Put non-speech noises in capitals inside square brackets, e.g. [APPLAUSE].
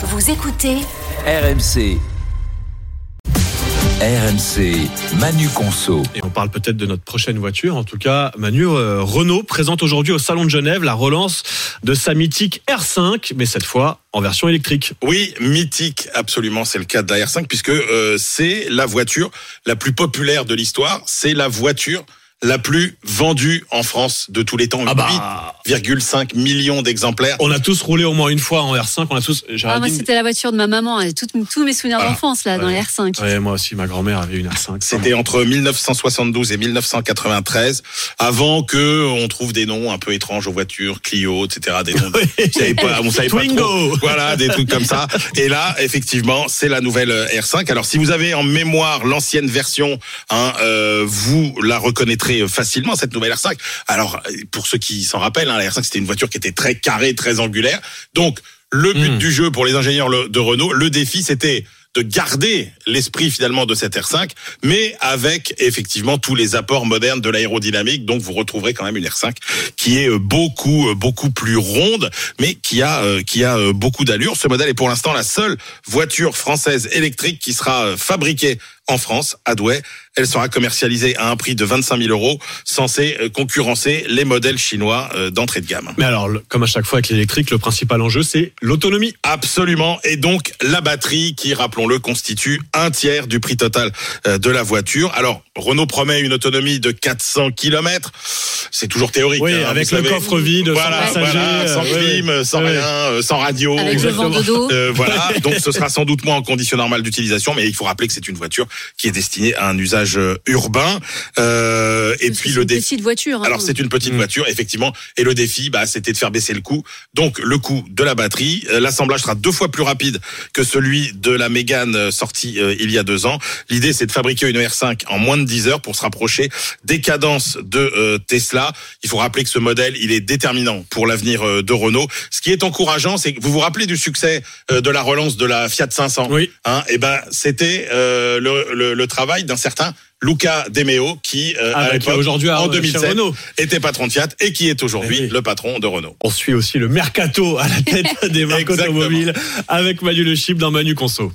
Vous écoutez RMC. RMC, Manu Conso. Et on parle peut-être de notre prochaine voiture. En tout cas, Manu, euh, Renault présente aujourd'hui au Salon de Genève la relance de sa mythique R5, mais cette fois en version électrique. Oui, mythique, absolument, c'est le cas de la R5, puisque euh, c'est la voiture la plus populaire de l'histoire. C'est la voiture la plus vendue en France de tous les temps. Ah bah. 8,5 millions d'exemplaires. On a tous roulé au moins une fois en R5. On a tous. Ah, moi, c'était la voiture de ma maman. Et tout- tous mes souvenirs Voilà. d'enfance, là, dans les R5. Ouais, moi aussi, ma grand-mère avait une R5. C'était entre 1972 et 1993, avant que on trouve des noms un peu étranges aux voitures, Clio, etc. Des noms, [LAUGHS] on savait pas, on savait pas trop. Voilà, des trucs comme ça. Et là, effectivement, c'est la nouvelle euh, R5. Alors, si vous avez en mémoire l'ancienne version, hein, euh, vous la reconnaîtrez facilement cette nouvelle R5. Alors, pour ceux qui s'en rappellent, hein, la R5 c'était une voiture qui était très carrée, très angulaire. Donc, le but Mm. du jeu pour les ingénieurs de Renault, le défi, c'était de garder l'esprit finalement de cette R5, mais avec effectivement tous les apports modernes de l'aérodynamique. Donc vous retrouverez quand même une R5 qui est euh, beaucoup euh, beaucoup plus ronde, mais qui a euh, qui a euh, beaucoup d'allure. Ce modèle est pour l'instant la seule voiture française électrique qui sera euh, fabriquée en France, à Douai. Elle sera commercialisée à un prix de 25 000 euros, censé euh, concurrencer les modèles chinois euh, d'entrée de gamme. Mais alors, comme à chaque fois avec l'électrique, le principal enjeu, c'est l'autonomie. Absolument. Et donc, la batterie qui, rappelons-le, constitue un tiers du prix total euh, de la voiture. Alors, Renault promet une autonomie de 400 km. C'est toujours théorique. Oui, hein, avec le savez. coffre vide, Voilà, sans passager, voilà, sans euh, clim, ouais. sans Ouais. rien, sans radio. Avec le vent de dos. Euh, voilà, donc ce sera sans doute moins en conditions normales d'utilisation, mais il faut rappeler que c'est une voiture qui est destinée à un usage euh, urbain. Euh, et Parce que puis c'est le une défi. petite voiture. hein. Alors c'est une petite Mm. voiture effectivement et le défi bah c'était de faire baisser le coût. Donc le coût de la batterie, Euh, l'assemblage sera deux fois plus rapide que celui de la Mégane euh, sortie euh, il y a deux ans. L'idée c'est de fabriquer une R5 en moins de 10 heures pour se rapprocher des cadences de euh, Tesla. Il faut rappeler que ce modèle il est déterminant pour l'avenir euh, de Renault. Ce qui est encourageant c'est que vous vous rappelez du succès euh, de la relance de la Fiat 500 Oui. hein, et ben c'était euh, le, le, le travail d'un certain Luca De Meo qui euh, à Avec l'époque, aujourd'hui en chez 2007 Renault. était patron de Fiat et qui est aujourd'hui Eh oui. le patron de Renault. On suit aussi le mercato à la tête [LAUGHS] des marques automobiles avec Manu Le Chip dans Manu Conso.